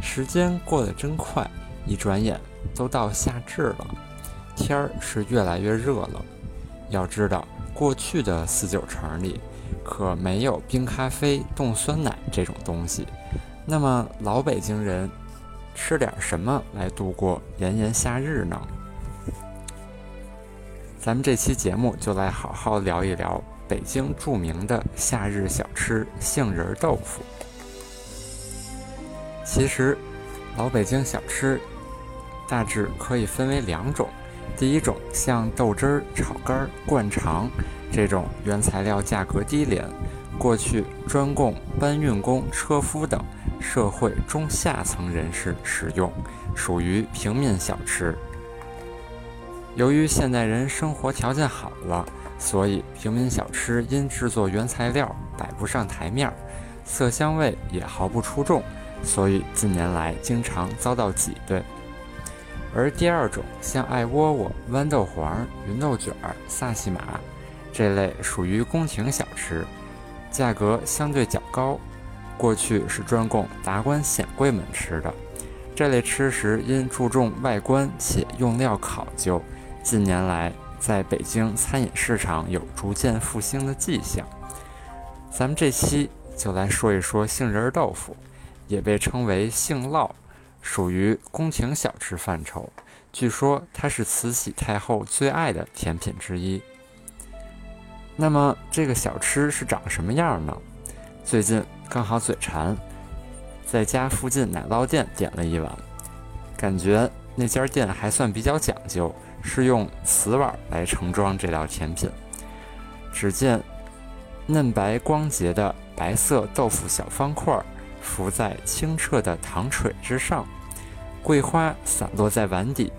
时间过得真快，一转眼都到夏至了，天儿是越来越热了。要知道，过去的四九城里可没有冰咖啡、冻酸奶这种东西。那么，老北京人吃点什么来度过炎炎夏日呢？咱们这期节目就来好好聊一聊。北京著名的夏日小吃杏仁豆腐。其实，老北京小吃大致可以分为两种。第一种像豆汁儿、炒肝、灌肠这种原材料价格低廉，过去专供搬运工、车夫等社会中下层人士食用，属于平民小吃。由于现代人生活条件好了。所以，平民小吃因制作原材料摆不上台面，色香味也毫不出众，所以近年来经常遭到挤兑。而第二种，像艾窝窝、豌豆黄、芸豆卷、萨其马这类，属于宫廷小吃，价格相对较高，过去是专供达官显贵们吃的。这类吃食因注重外观且用料考究，近年来。在北京餐饮市场有逐渐复兴的迹象。咱们这期就来说一说杏仁豆腐，也被称为杏烙，属于宫廷小吃范畴。据说它是慈禧太后最爱的甜品之一。那么这个小吃是长什么样呢？最近刚好嘴馋，在家附近奶酪店点了一碗，感觉那家店还算比较讲究。是用瓷碗来盛装这道甜品。只见嫩白光洁的白色豆腐小方块儿浮在清澈的糖水之上，桂花散落在碗底。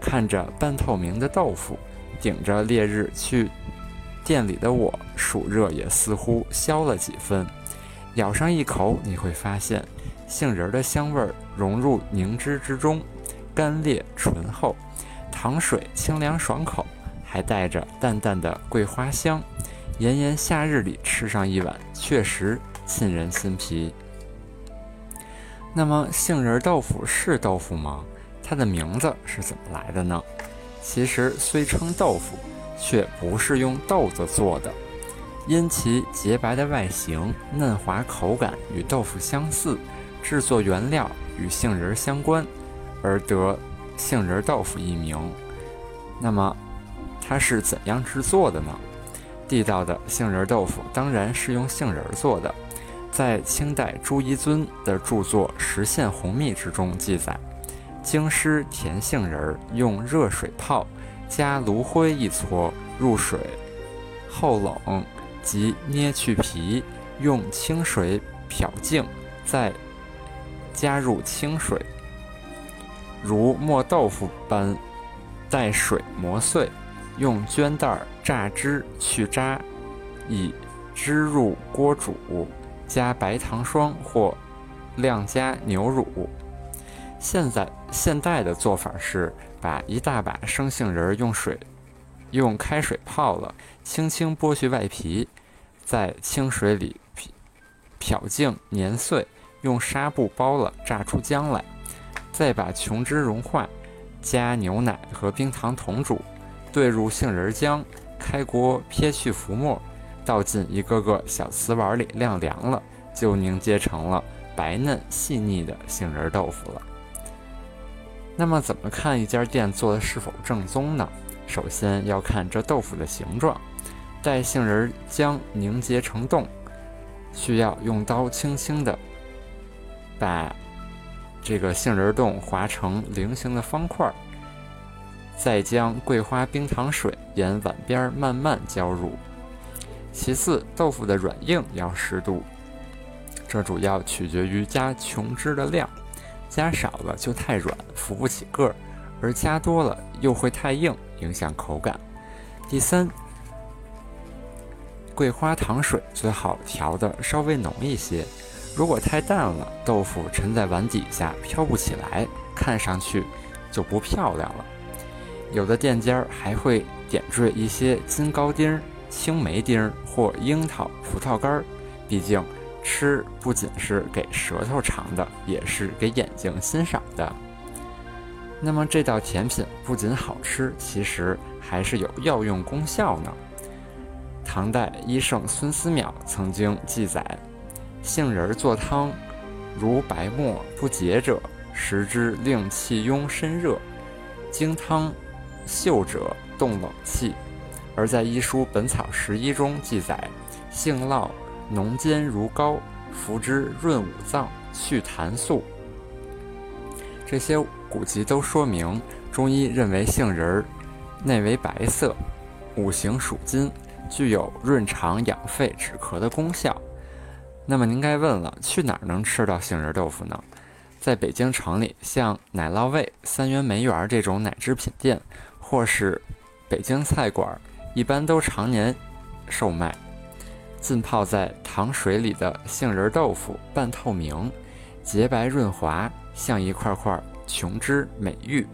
看着半透明的豆腐，顶着烈日去店里的我，暑热也似乎消了几分。咬上一口，你会发现杏仁的香味融入凝脂之中，干裂醇厚。糖水清凉爽口，还带着淡淡的桂花香。炎炎夏日里吃上一碗，确实沁人心脾。那么，杏仁豆腐是豆腐吗？它的名字是怎么来的呢？其实虽称豆腐，却不是用豆子做的。因其洁白的外形、嫩滑口感与豆腐相似，制作原料与杏仁相关，而得。杏仁豆腐一名，那么它是怎样制作的呢？地道的杏仁豆腐当然是用杏仁做的。在清代朱彝尊的著作《实现红秘》之中记载：京师甜杏仁用热水泡，加炉灰一撮入水，后冷即捏去皮，用清水漂净，再加入清水。如磨豆腐般，待水磨碎，用绢袋榨汁去渣，以汁入锅煮，加白糖霜或晾加牛乳。现在现代的做法是把一大把生杏仁用水用开水泡了，轻轻剥去外皮，在清水里漂净碾碎，用纱布包了，榨出浆来。再把琼脂融化，加牛奶和冰糖同煮，兑入杏仁浆，开锅撇去浮沫，倒进一个个小瓷碗里晾凉了，就凝结成了白嫩细腻的杏仁豆腐了。那么，怎么看一家店做的是否正宗呢？首先要看这豆腐的形状，待杏仁浆凝结成冻，需要用刀轻轻的把。这个杏仁冻划成菱形的方块，再将桂花冰糖水沿碗边慢慢浇入。其次，豆腐的软硬要适度，这主要取决于加琼脂的量。加少了就太软，扶不起个儿；而加多了又会太硬，影响口感。第三，桂花糖水最好调的稍微浓一些，如果太淡了，豆腐沉在碗底下飘不起来，看上去就不漂亮了。有的店家还会点缀一些金糕丁、青梅丁或樱桃、葡萄干儿，毕竟。吃不仅是给舌头尝的，也是给眼睛欣赏的。那么这道甜品不仅好吃，其实还是有药用功效呢。唐代医圣孙思邈曾经记载：杏仁做汤，如白沫不洁者，食之令气壅身热；经汤嗅者动冷气。而在医书《本草拾遗》中记载，杏酪。浓煎如膏，服之润五脏，去痰素。这些古籍都说明，中医认为杏仁儿内为白色，五行属金，具有润肠养肺、止咳的功效。那么您该问了，去哪儿能吃到杏仁豆腐呢？在北京城里，像奶酪味、三元梅园这种奶制品店，或是北京菜馆，一般都常年售卖。浸泡在糖水里的杏仁豆腐半透明，洁白润滑，像一块块琼脂美玉。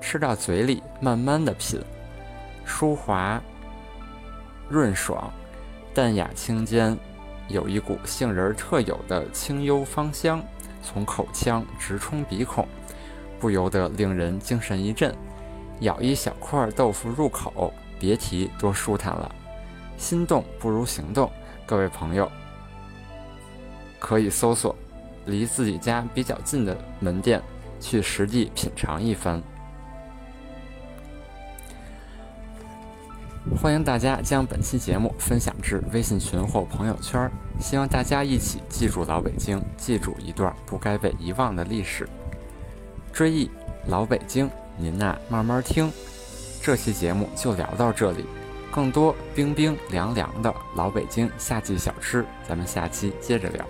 吃到嘴里，慢慢的品，舒滑润爽，淡雅清间，有一股杏仁特有的清幽芳香，从口腔直冲鼻孔，不由得令人精神一振。咬一小块豆腐入口，别提多舒坦了。心动不如行动。各位朋友，可以搜索离自己家比较近的门店，去实地品尝一番。欢迎大家将本期节目分享至微信群或朋友圈，希望大家一起记住老北京，记住一段不该被遗忘的历史。追忆老北京，您呐慢慢听。这期节目就聊到这里。更多冰冰凉凉的老北京夏季小吃，咱们下期接着聊。